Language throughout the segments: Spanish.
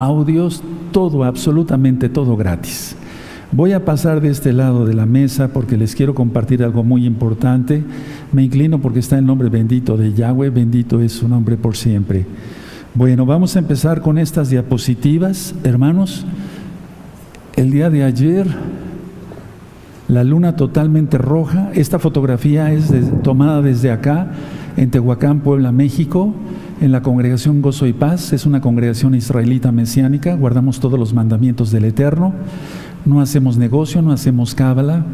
audios, todo, absolutamente todo gratis. Voy a pasar de este lado de la mesa porque les quiero compartir algo muy importante. Me inclino porque está el nombre bendito de Yahweh, bendito es su nombre por siempre. Bueno, vamos a empezar con estas diapositivas, hermanos. El día de ayer, la luna totalmente roja. Esta fotografía es tomada desde acá, en Tehuacán, Puebla, México en la congregación Gozo y Paz, es una congregación israelita mesiánica, guardamos todos los mandamientos del Eterno, no hacemos negocio, no hacemos cábala,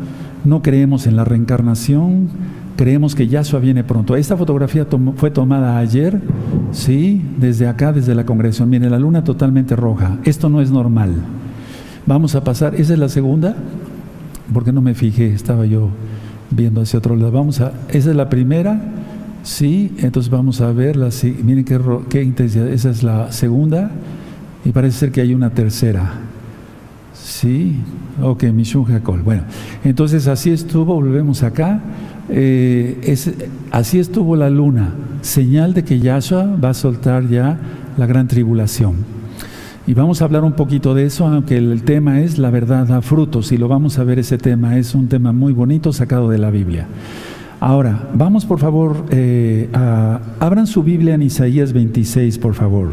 no creemos en la reencarnación, creemos que Yahshua viene pronto. Esta fotografía fue tomada ayer, sí, desde acá, desde la congregación. Miren, la luna totalmente roja. Esto no es normal. Vamos a pasar, esa es la segunda, porque no me fijé, estaba yo viendo hacia otro lado. Vamos a, esa es la primera. Sí, entonces vamos a ver, la, miren qué, qué, intensidad, esa es la segunda y parece ser que hay una tercera. Sí, ok, Mishun Hakol. Bueno, entonces así estuvo, volvemos acá, eh, así estuvo la luna, señal de que Yahshua va a soltar ya la gran tribulación. Y vamos a hablar un poquito de eso, aunque el tema es la verdad da frutos, y lo vamos a ver ese tema, es un tema muy bonito sacado de la Biblia. Ahora, vamos por favor, eh, a, abran su Biblia en Isaías 26, por favor.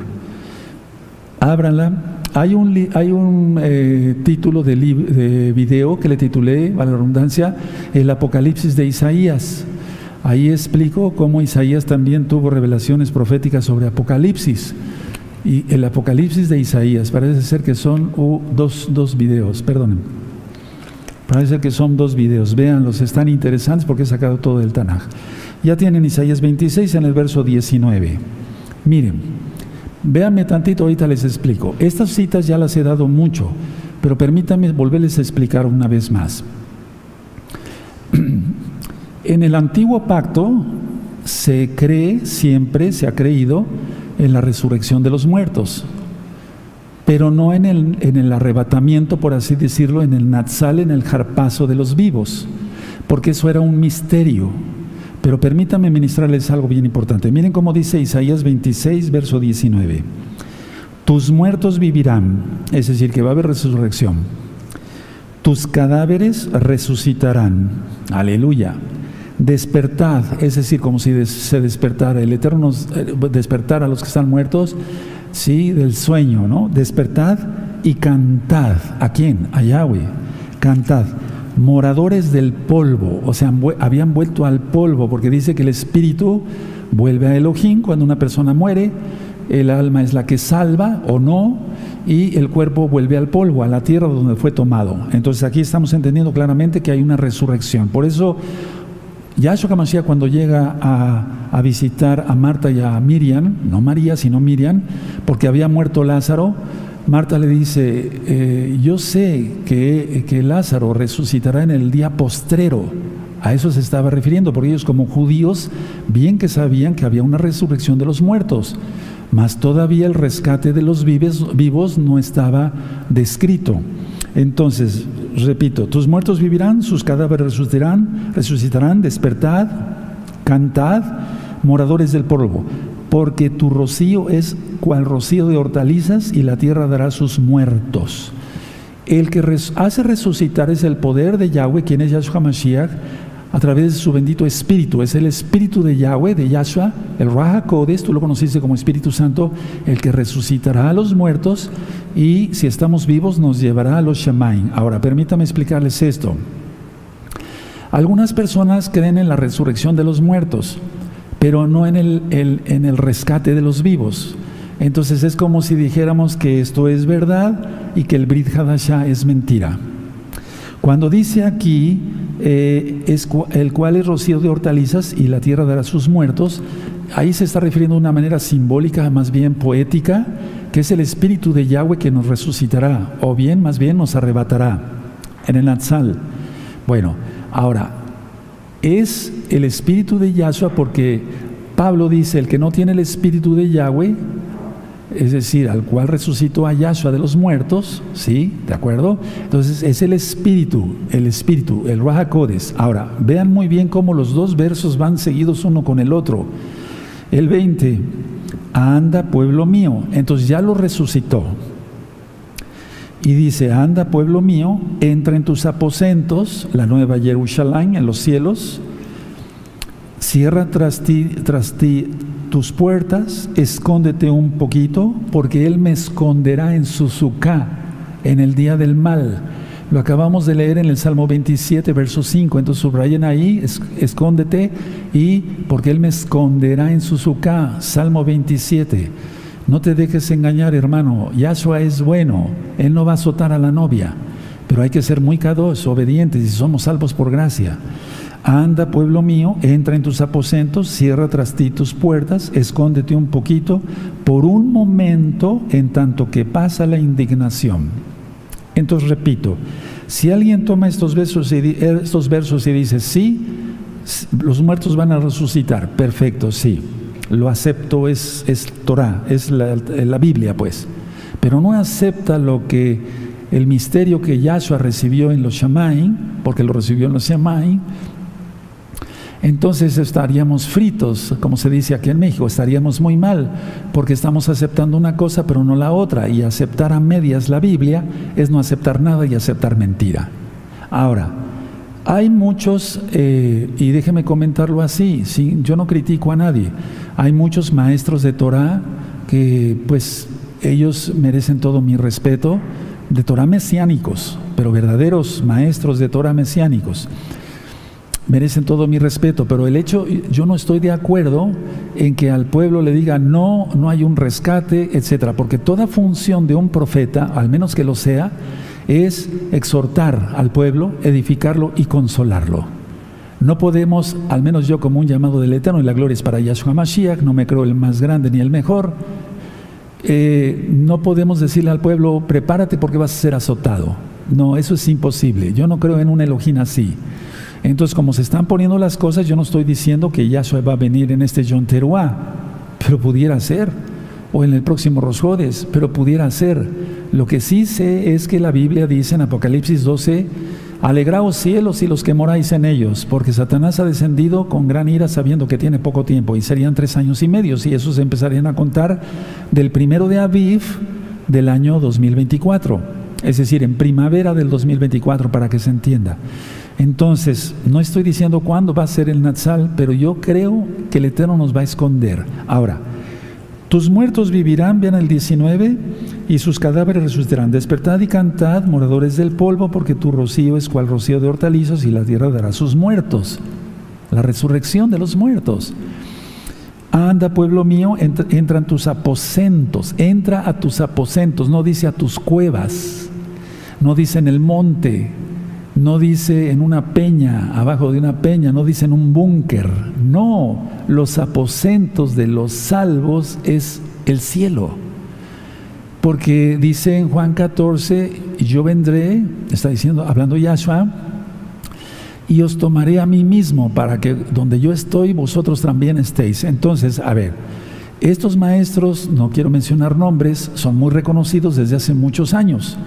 Ábranla. Hay un, hay un eh, título de, de, video que le titulé, a la redundancia, El Apocalipsis de Isaías. Ahí explico cómo Isaías también tuvo revelaciones proféticas sobre Apocalipsis. Y el Apocalipsis de Isaías, parece ser que son dos, dos videos, perdonen. Parece que son dos videos. Véanlos, están interesantes porque he sacado todo del Tanaj. Ya tienen Isaías 26 en el verso 19. Miren, véanme tantito, ahorita les explico. Estas citas ya las he dado mucho, pero permítanme volverles a explicar una vez más. En el antiguo pacto se cree, siempre se ha creído, en la resurrección de los muertos pero no en el, en el arrebatamiento, por así decirlo, en el natsal, en el jarpazo de los vivos, porque eso era un misterio. Pero permítanme ministrarles algo bien importante. Miren cómo dice Isaías 26, verso 19. Tus muertos vivirán, es decir, que va a haber resurrección. Tus cadáveres resucitarán. Aleluya. Despertad, es decir, como si se despertara, el Eterno nos eh, despertara a los que están muertos ¿sí? del sueño, ¿no? Despertad y cantad. ¿A quién? A Yahweh. Cantad. Moradores del polvo, o sea, habían vuelto al polvo, porque dice que el espíritu vuelve a Elohim cuando una persona muere, el alma es la que salva o no, y el cuerpo vuelve al polvo, a la tierra donde fue tomado. Entonces aquí estamos entendiendo claramente que hay una resurrección. Por eso Yahshua HaMashiach cuando llega a, visitar a Marta y a Miriam, no María, sino Miriam, porque había muerto Lázaro, Marta le dice, eh, yo sé que, que Lázaro resucitará en el día postrero. A eso se estaba refiriendo, porque ellos como judíos bien que sabían que había una resurrección de los muertos, mas todavía el rescate de los vivos no estaba descrito. Entonces, repito, tus muertos vivirán, sus cadáveres resucitarán, resucitarán, despertad, cantad, moradores del polvo, porque tu rocío es cual rocío de hortalizas y la tierra dará sus muertos. El que hace resucitar es el poder de Yahweh, quien es Yahshua Mashiach, a través de su bendito Espíritu. Es el Espíritu de Yahweh, de Yahshua, el Raja Kodes, tú lo conociste como Espíritu Santo, el que resucitará a los muertos y si estamos vivos nos llevará a los Shamaim. Ahora, permítame explicarles esto. Algunas personas creen en la resurrección de los muertos, pero no en el, rescate de los vivos. Entonces es como si dijéramos que esto es verdad y que el Brit Hadashah es mentira. Cuando dice aquí eh, es el cual es rocío de hortalizas y la tierra dará sus muertos. Ahí se está refiriendo de una manera simbólica, más bien poética, que es el espíritu de Yahweh que nos resucitará, o bien, más bien, nos arrebatará en el Natsal. Bueno, ahora, es el espíritu de Yahshua porque Pablo dice, el que no tiene el espíritu de Yahweh, es decir, al cual resucitó a Yahshua de los muertos, ¿sí? ¿De acuerdo? Entonces es el espíritu, el espíritu, el Rahakodes. Ahora, vean muy bien cómo los dos versos van seguidos uno con el otro. El 20, anda pueblo mío, entonces ya lo resucitó, Y dice, anda pueblo mío, entra en tus aposentos, la nueva Jerusalén en los cielos, cierra tras ti, tras ti tus puertas, escóndete un poquito, porque Él me esconderá en su en el día del mal. Lo acabamos de leer en el Salmo 27, verso 5. Entonces subrayen ahí, escóndete, y porque Él me esconderá en su Salmo 27. No te dejes engañar, hermano. Yahshua es bueno. Él no va a azotar a la novia. Pero hay que ser muy cados, obedientes, y somos salvos por gracia. Anda, pueblo mío, entra en tus aposentos, cierra tras ti tus puertas, escóndete un poquito, por un momento, en tanto que pasa la indignación. Entonces repito, si alguien toma estos versos y, estos versos y dice, sí, los muertos van a resucitar, perfecto, sí lo acepto, es, es Torah, es la, Biblia, pues. Pero no acepta lo que el misterio que Yahshua recibió en los Shamaim, porque lo recibió en los Shamaim, entonces estaríamos fritos, como se dice aquí en México, estaríamos muy mal, porque estamos aceptando una cosa pero no la otra, y aceptar a medias la Biblia es no aceptar nada y aceptar mentira. Ahora, hay muchos, eh, y déjeme comentarlo así, yo no critico a nadie, hay muchos maestros de Torah que pues ellos merecen todo mi respeto, de Torah mesiánicos, pero verdaderos maestros de Torah mesiánicos. Merecen todo mi respeto, pero el hecho, yo no estoy de acuerdo en que al pueblo le diga no, no hay un rescate, etcétera, porque toda función de un profeta, al menos que lo sea, es exhortar al pueblo, edificarlo y consolarlo. No podemos, al menos yo como un llamado del Eterno, y la gloria es para Yahshua Mashiach, no me creo el más grande ni el mejor, eh, no podemos decirle al pueblo, prepárate porque vas a ser azotado. No, eso es imposible. Yo no creo en un Elohim así. Entonces, como se están poniendo las cosas, yo no estoy diciendo que Yahshua va a venir en este Yom Teruah, pero pudiera ser, o en el próximo Rosjodes, pero pudiera ser. Lo que sí sé es que la Biblia dice en Apocalipsis 12, alegraos cielos y los que moráis en ellos, porque Satanás ha descendido con gran ira sabiendo que tiene poco tiempo, y serían tres años y medio, y esos empezarían a contar del primero de Aviv del año 2024, es decir, en primavera del 2024, para que se entienda. Entonces, no estoy diciendo cuándo va a ser el Natsal, pero yo creo que el Eterno nos va a esconder. Ahora, tus muertos vivirán, vean el 19, y sus cadáveres resucitarán. Despertad y cantad, moradores del polvo, porque tu rocío es cual rocío de hortalizos y la tierra dará sus muertos. La resurrección de los muertos. Anda, pueblo mío, entra, entra en tus aposentos, entra a tus aposentos, no dice a tus cuevas, no dice en el monte, no dice en una peña, abajo de una peña, no dice en un búnker. No, los aposentos de los salvos es el cielo. Porque dice en Juan 14, yo vendré, está diciendo, hablando Yahshua, y os tomaré a mí mismo para que donde yo estoy, vosotros también estéis. Entonces, a ver, estos maestros, no quiero mencionar nombres, son muy reconocidos desde hace muchos años.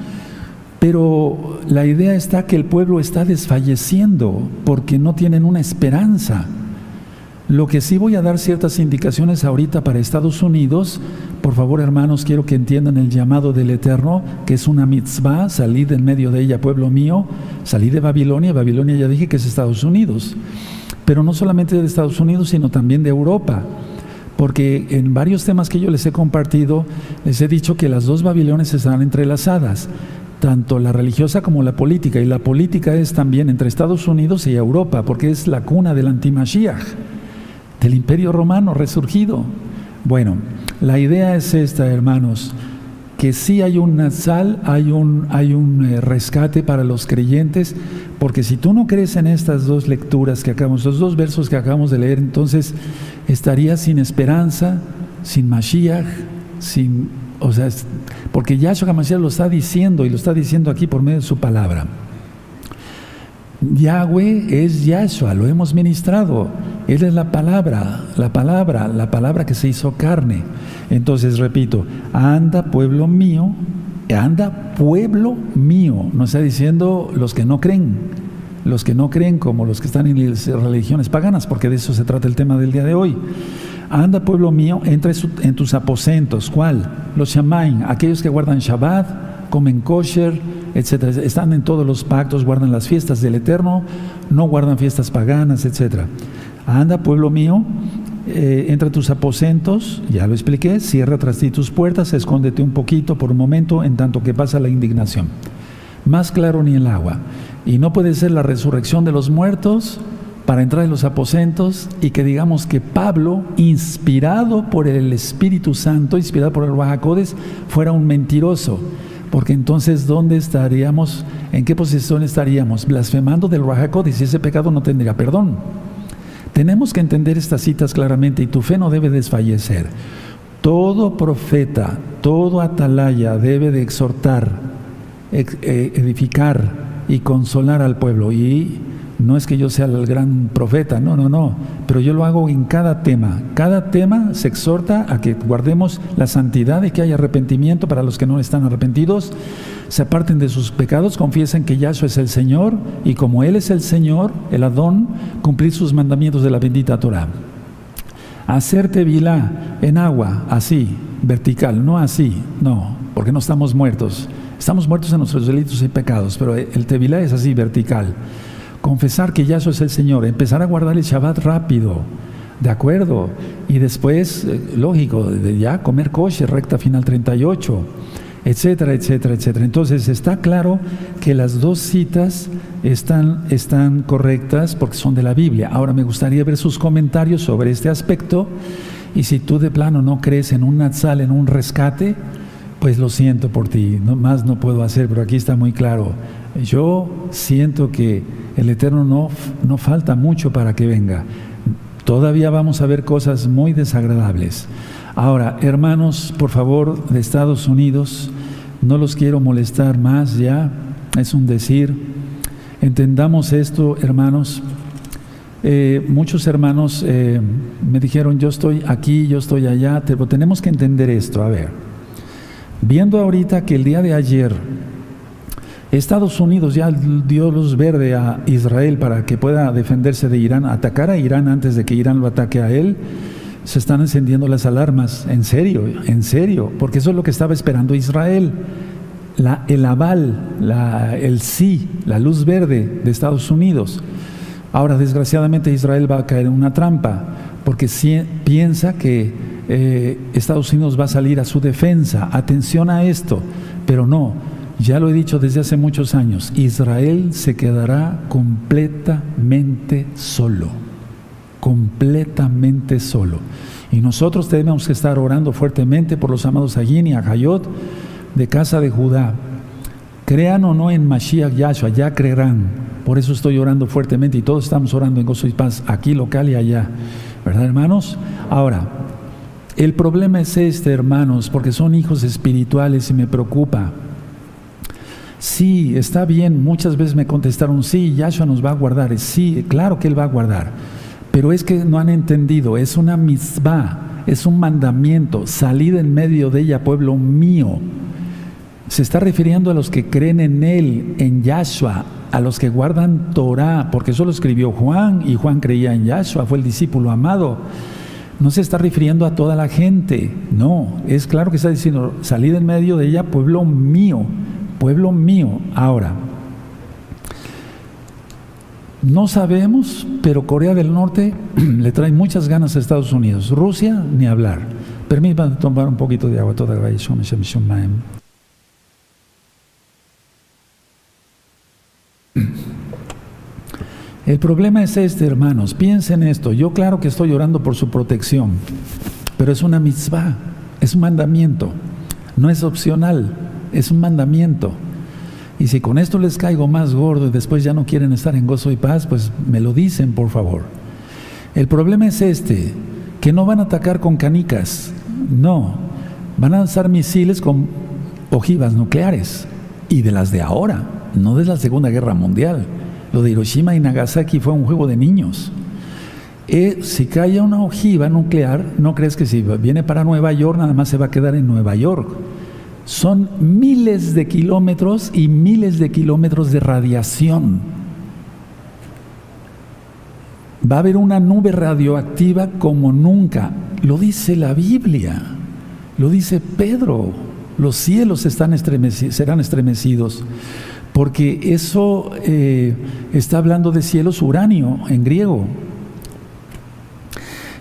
Pero la idea está que el pueblo está desfalleciendo porque no tienen una esperanza. Lo que sí voy a dar ciertas indicaciones ahorita para Estados Unidos, por favor hermanos, quiero que entiendan el llamado del Eterno, que es una mitzvah, salid en medio de ella, pueblo mío, salí de Babilonia, Babilonia ya dije que es Estados Unidos, pero no solamente de Estados Unidos, sino también de Europa, porque en varios temas que yo les he compartido, les he dicho que las dos Babilonias están entrelazadas tanto la religiosa como la política, y la política es también entre Estados Unidos y Europa, porque es la cuna del antimashiach, del imperio romano resurgido. Bueno, la idea es esta, hermanos, que sí hay un nazal, hay un, hay un eh, rescate para los creyentes, porque si tú no crees en estas dos lecturas que acabamos, los dos versos que acabamos de leer, entonces estarías sin esperanza, sin Mashiach, sin o sea, porque Yahshua HaMashiach lo está diciendo y lo está diciendo aquí por medio de su palabra. Yahweh es Yahshua, lo hemos ministrado. Él es la palabra, la palabra, la palabra que se hizo carne. Entonces, repito, anda pueblo mío, anda pueblo mío. No está diciendo los que no creen, los que no creen como los que están en las religiones paganas, porque de eso se trata el tema del día de hoy. Anda, pueblo mío, entra en tus aposentos. ¿Cuál? Los Shamaim, aquellos que guardan Shabbat comen kosher, etcétera. Están en todos los pactos, guardan las fiestas del Eterno, no guardan fiestas paganas, etcétera. Anda, pueblo mío, eh, entra a tus aposentos, ya lo expliqué, cierra tras ti tus puertas, escóndete un poquito por un momento en tanto que pasa la indignación. Más claro ni el agua. Y no puede ser la resurrección de los muertos para entrar en los aposentos y que digamos que Pablo, inspirado por el Espíritu Santo, inspirado por el Bajacodes, fuera un mentiroso. Porque entonces, ¿dónde estaríamos? ¿En qué posición estaríamos? Blasfemando del Bajacodes y ese pecado no tendría perdón. Tenemos que entender estas citas claramente y tu fe no debe desfallecer. Todo profeta, todo atalaya debe de exhortar, eh, edificar y consolar al pueblo. Y no es que yo sea el gran profeta, no, no, no, pero yo lo hago en cada tema. Cada tema se exhorta a que guardemos la santidad y que haya arrepentimiento para los que no están arrepentidos, se aparten de sus pecados, confiesen que Yahshua es el Señor y como Él es el Señor, el Adón, cumplir sus mandamientos de la bendita Torah. Hacerte vilá en agua, así, vertical, no así, no, porque no estamos muertos. Estamos muertos en nuestros delitos y pecados, pero el tevilá es así, vertical confesar que Yahshua es el Señor, empezar a guardar el Shabbat rápido, ¿de acuerdo? Y después, eh, lógico, ya comer kosher, recta final 38, etcétera, etcétera, etcétera. Entonces está claro que las dos citas están, están correctas porque son de la Biblia. Ahora me gustaría ver sus comentarios sobre este aspecto y si tú de plano no crees en un Natsal, en un rescate, pues lo siento por ti, no, más no puedo hacer, pero aquí está muy claro. Yo siento que el Eterno no, no falta mucho para que venga. Todavía vamos a ver cosas muy desagradables. Ahora, hermanos, por favor, de Estados Unidos, no los quiero molestar más ya, es un decir. Entendamos esto, hermanos. Eh, muchos hermanos eh, me dijeron, yo estoy aquí, yo estoy allá, pero tenemos que entender esto. A ver, viendo ahorita que el día de ayer Estados Unidos ya dio luz verde a Israel para que pueda defenderse de Irán, atacar a Irán antes de que Irán lo ataque a él. Se están encendiendo las alarmas, en serio, en serio, porque eso es lo que estaba esperando Israel. La, el aval, la, el sí, la luz verde de Estados Unidos. Ahora, desgraciadamente, Israel va a caer en una trampa, porque piensa que eh, Estados Unidos va a salir a su defensa. Atención a esto, pero no ya lo he dicho desde hace muchos años, Israel se quedará completamente solo, completamente solo. Y nosotros tenemos que estar orando fuertemente por los amados Agin y Agayot de casa de Judá. Crean o no en Mashiach Yahshua, ya creerán. Por eso estoy orando fuertemente y todos estamos orando en gozo y paz, aquí local y allá. ¿Verdad, hermanos? Ahora, el problema es este, hermanos, porque son hijos espirituales y me preocupa. Sí, está bien. Muchas veces me contestaron, sí, Yahshua nos va a guardar. Sí, claro que Él va a guardar. Pero es que no han entendido, es una misma, es un mandamiento. Salid en medio de ella, pueblo mío. Se está refiriendo a los que creen en Él, en Yahshua, a los que guardan Torah, porque eso lo escribió Juan y Juan creía en Yahshua, fue el discípulo amado. No se está refiriendo a toda la gente, no, es claro que está diciendo, salid en medio de ella, pueblo mío pueblo mío. Ahora, no sabemos, pero Corea del Norte le trae muchas ganas a Estados Unidos. Rusia, ni hablar. Permítanme tomar un poquito de agua toda El problema es este, hermanos. Piensen esto. Yo claro que estoy orando por su protección, pero es una mitzvah, es un mandamiento, no es opcional es un mandamiento. Y si con esto les caigo más gordo y después ya no quieren estar en gozo y paz, pues me lo dicen, por favor. El problema es este, que no van a atacar con canicas, no, van a lanzar misiles con ojivas nucleares y de las de ahora, no de la Segunda Guerra Mundial. Lo de Hiroshima y Nagasaki fue un juego de niños. Eh, si cae una ojiva nuclear, no crees que si viene para Nueva York nada más se va a quedar en Nueva York son miles de kilómetros y miles de kilómetros de radiación. Va a haber una nube radioactiva como nunca. Lo dice la Biblia, lo dice Pedro. los cielos están serán estremecidos, porque eso eh, está hablando de cielos uranio en griego.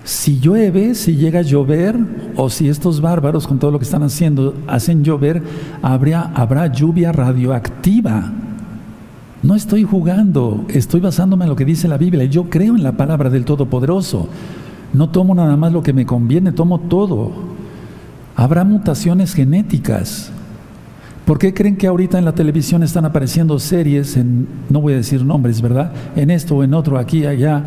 Si llueve, si llega a llover, o si estos bárbaros con todo lo que están haciendo hacen llover, habrá lluvia radioactiva. No estoy jugando, estoy basándome en lo que dice la Biblia. Yo creo en la palabra del Todopoderoso. No tomo nada más lo que me conviene, tomo todo. Habrá mutaciones genéticas. ¿Por qué creen que ahorita en la televisión están apareciendo series, en, no voy a decir nombres, ¿verdad? En esto o en otro, aquí, allá,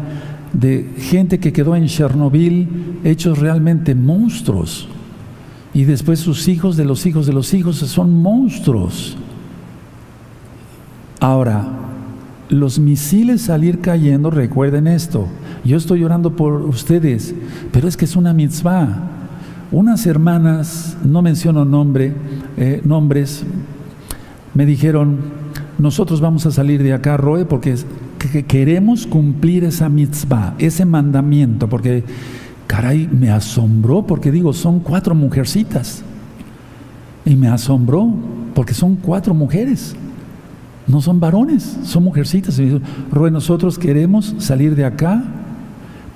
de gente que quedó en Chernobyl hechos realmente monstruos. Y después sus hijos de los hijos de los hijos son monstruos. Ahora, los misiles salir cayendo, recuerden esto. Yo estoy orando por ustedes, pero es que es una mitzvah. Unas hermanas, no menciono nombre, eh, nombres, me dijeron, nosotros vamos a salir de acá, Roe, porque queremos cumplir esa mitzvah, ese mandamiento, porque, caray, me asombró, porque digo, son cuatro mujercitas. Y me asombró, porque son cuatro mujeres. No son varones, son mujercitas. Y nosotros queremos salir de acá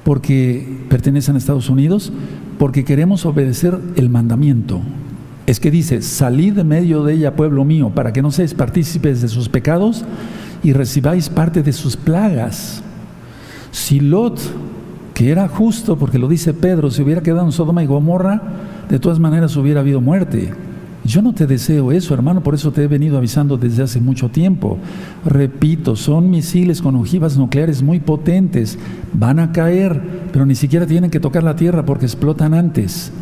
porque pertenecen a Estados Unidos, porque queremos obedecer el mandamiento. Es que dice, salid de medio de ella, pueblo mío, para que no seáis partícipes de sus pecados y recibáis parte de sus plagas. Si Lot, que era justo, porque lo dice Pedro, si hubiera quedado en Sodoma y Gomorra, de todas maneras hubiera habido muerte. Yo no te deseo eso, hermano, por eso te he venido avisando desde hace mucho tiempo. Repito, son misiles con ojivas nucleares muy potentes, van a caer, pero ni siquiera tienen que tocar la tierra porque explotan antes.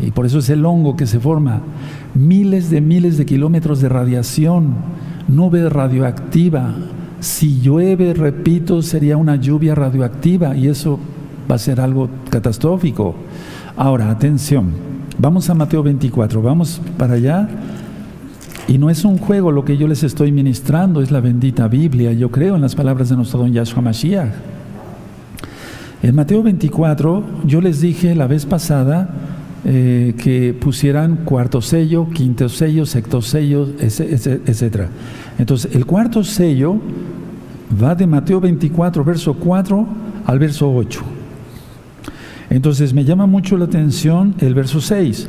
Y por eso es el hongo que se forma. Miles de miles de kilómetros de radiación nube radioactiva. Si llueve, repito, sería una lluvia radioactiva y eso va a ser algo catastrófico. Ahora, atención, vamos a Mateo 24, vamos para allá. Y no es un juego lo que yo les estoy ministrando, es la bendita Biblia. Yo creo en las palabras de nuestro don Yahshua Mashiach. En Mateo 24, yo les dije la vez pasada eh, que pusieran cuarto sello, quinto sello, sexto sello, etc. Entonces, el cuarto sello va de Mateo 24, verso 4 al verso 8. Entonces, me llama mucho la atención el verso 6.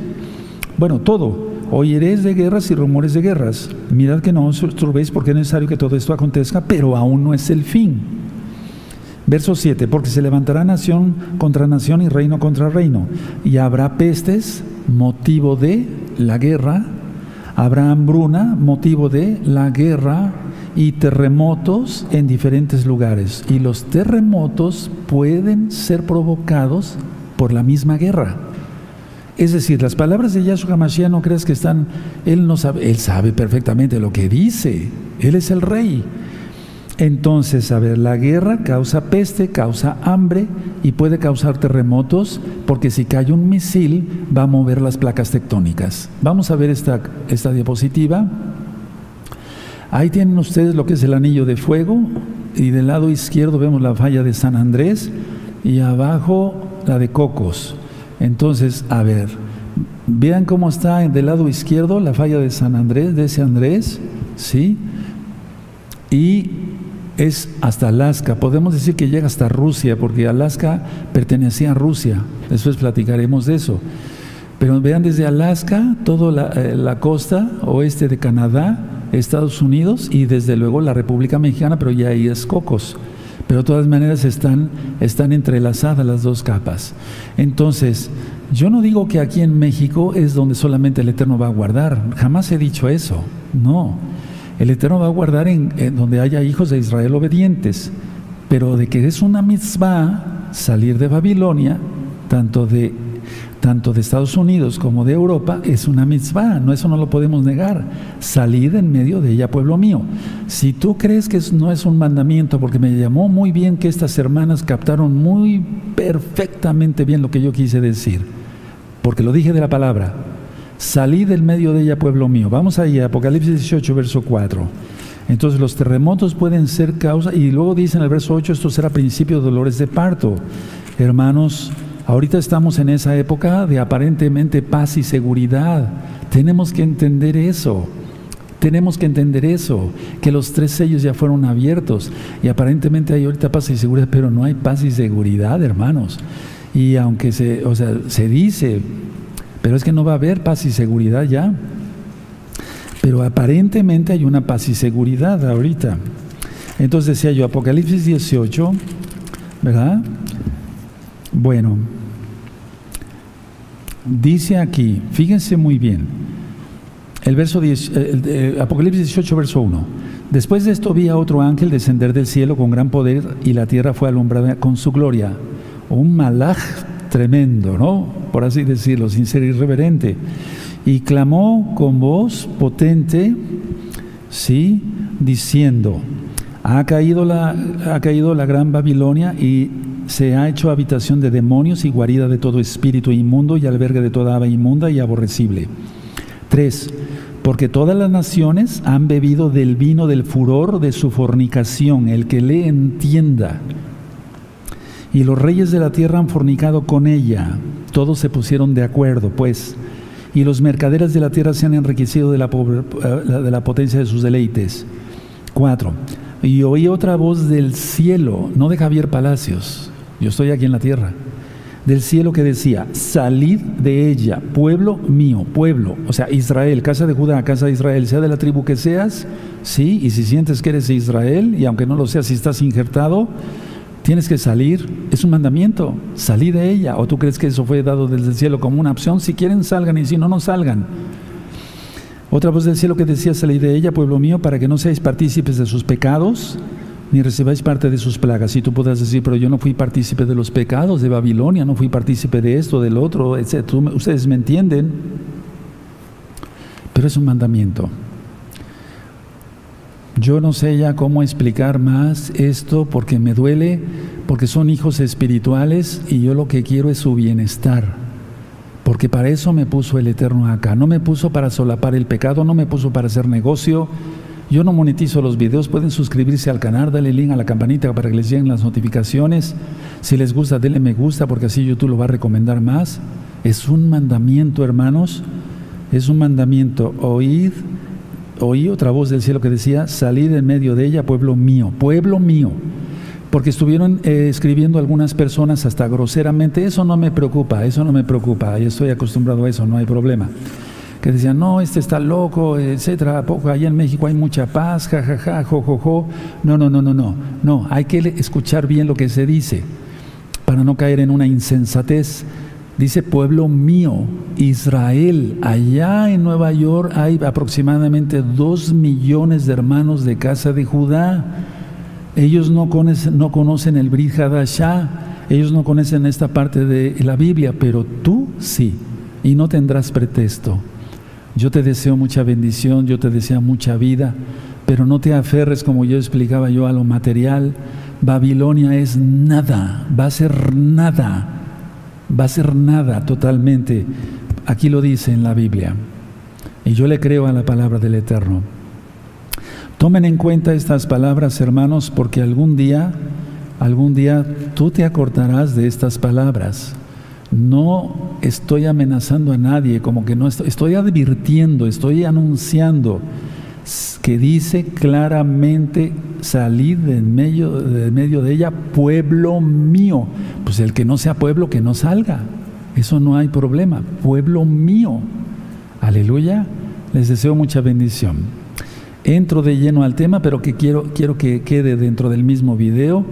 Bueno, todo. Oiréis de guerras y rumores de guerras. Mirad que no os turbéis porque es necesario que todo esto acontezca, pero aún no es el fin. Verso 7, porque se levantará nación contra nación y reino contra reino, y habrá pestes, motivo de la guerra, habrá hambruna, motivo de la guerra, y terremotos en diferentes lugares. Y los terremotos pueden ser provocados por la misma guerra. Es decir, las palabras de Yahshua Mashiach no crees que están, él no sabe, él sabe perfectamente lo que dice, él es el rey. Entonces, a ver, la guerra causa peste, causa hambre y puede causar terremotos, porque si cae un misil va a mover las placas tectónicas. Vamos a ver esta, esta diapositiva. Ahí tienen ustedes lo que es el anillo de fuego y del lado izquierdo vemos la falla de San Andrés y abajo la de Cocos. Entonces, a ver, vean cómo está del lado izquierdo la falla de San Andrés, de ese Andrés, ¿sí? Y es hasta Alaska. Podemos decir que llega hasta Rusia, porque Alaska pertenecía a Rusia. Después platicaremos de eso. Pero vean desde Alaska, toda la, eh, la, costa oeste de Canadá, Estados Unidos y desde luego la República Mexicana, pero ya ahí es Cocos. Pero de todas maneras están, están entrelazadas las dos capas. Entonces, yo no digo que aquí en México es donde solamente el Eterno va a guardar. Jamás he dicho eso. No. El Eterno va a guardar en, donde haya hijos de Israel obedientes, pero de que es una mitzvah salir de Babilonia, tanto de, tanto de Estados Unidos como de Europa, es una mitzvah, no, eso no lo podemos negar. Salir en medio de ella, pueblo mío. Si tú crees que no es un mandamiento, porque me llamó muy bien que estas hermanas captaron muy perfectamente bien lo que yo quise decir, porque lo dije de la palabra, Salí del medio de ella, pueblo mío. Vamos ahí, Apocalipsis 18, verso 4. Entonces los terremotos pueden ser causa, y luego dice en el verso 8, esto será principio de dolores de parto. Hermanos, Ahorita estamos en esa época de aparentemente paz y seguridad. Tenemos que entender eso. Tenemos que entender eso, que los tres sellos ya fueron abiertos y aparentemente hay ahorita paz y seguridad, pero no hay paz y seguridad, hermanos. Y aunque se, o sea, se dice, pero es que no va a haber paz y seguridad ya. Pero aparentemente hay una paz y seguridad ahorita. Entonces decía yo, Apocalipsis 18, ¿verdad? Bueno, dice aquí, fíjense muy bien, el verso 10, Apocalipsis 18, verso 1. Después de esto vi a otro ángel descender del cielo con gran poder y la tierra fue alumbrada con su gloria. Un malaj tremendo, ¿no? Por así decirlo, sin ser irreverente. Y clamó con voz potente, ¿sí? Diciendo, ha caído la, ha caído la gran Babilonia y se ha hecho habitación de demonios y guarida de todo espíritu inmundo y albergue de toda ave inmunda y aborrecible. 3. Porque todas las naciones han bebido del vino del furor de su fornicación, el que le entienda. Y los reyes de la tierra han fornicado con ella. Todos se pusieron de acuerdo, pues. Y los mercaderes de la tierra se han enriquecido de la, eh, de la potencia de sus deleites. 4. Y oí otra voz del cielo, no de Javier Palacios, yo estoy aquí en la tierra, del cielo que decía, salid de ella, pueblo mío, pueblo, o sea, Israel, casa de Judá, casa de Israel, sea de la tribu que seas, sí, y si sientes que eres Israel, y aunque no lo seas, si estás injertado, tienes que salir, es un mandamiento, salid de ella, o tú crees que eso fue dado desde el cielo como una opción, si quieren salgan y si no, no salgan. Otra voz del cielo que decía, salid de ella, pueblo mío, para que no seáis partícipes de sus pecados, ni recibáis parte de sus plagas. Y tú podrás decir, pero yo no fui partícipe de los pecados de Babilonia, no fui partícipe de esto, del otro, etc. Ustedes me entienden, pero es un mandamiento. Yo no sé ya cómo explicar más esto porque me duele, porque son hijos espirituales y yo lo que quiero es su bienestar porque para eso me puso el Eterno acá. No me puso para solapar el pecado, no me puso para hacer negocio. Yo no monetizo los videos, pueden suscribirse al canal, darle link a la campanita para que les lleguen las notificaciones. Si les gusta, denle me gusta porque así YouTube lo va a recomendar más. Es un mandamiento, hermanos. Es un mandamiento. Oíd, oí otra voz del cielo que decía, salid en medio de ella, pueblo mío, pueblo mío porque estuvieron eh, escribiendo algunas personas hasta groseramente, eso no me preocupa, eso no me preocupa, yo estoy acostumbrado a eso, no hay problema. Que decían, no, este está loco, etcétera, poco, allá en México hay mucha paz, jajaja, jojojo. No, no, no, no, no, no, hay que escuchar bien lo que se dice para no caer en una insensatez. Dice, pueblo mío, Israel, allá en Nueva York hay aproximadamente dos millones de hermanos de casa de Judá ellos no conocen, no conocen el Brit Hadashah, ellos no conocen esta parte de la Biblia, pero tú sí, y no tendrás pretexto. Yo te deseo mucha bendición, yo te deseo mucha vida, pero no te aferres, como yo explicaba yo, a lo material. Babilonia es nada, va a ser nada, va a ser nada totalmente. Aquí lo dice en la Biblia. Y yo le creo a la palabra del Eterno. Tomen en cuenta estas palabras, hermanos, porque algún día, algún día tú te acordarás de estas palabras. No estoy amenazando a nadie, como que no estoy, estoy advirtiendo, estoy anunciando que dice claramente salid de medio, de medio de ella, pueblo mío. Pues el que no sea pueblo, que no salga. Eso no hay problema. Pueblo mío. Aleluya. Les deseo mucha bendición entro de lleno al tema, pero que quiero, quiero que quede dentro del mismo video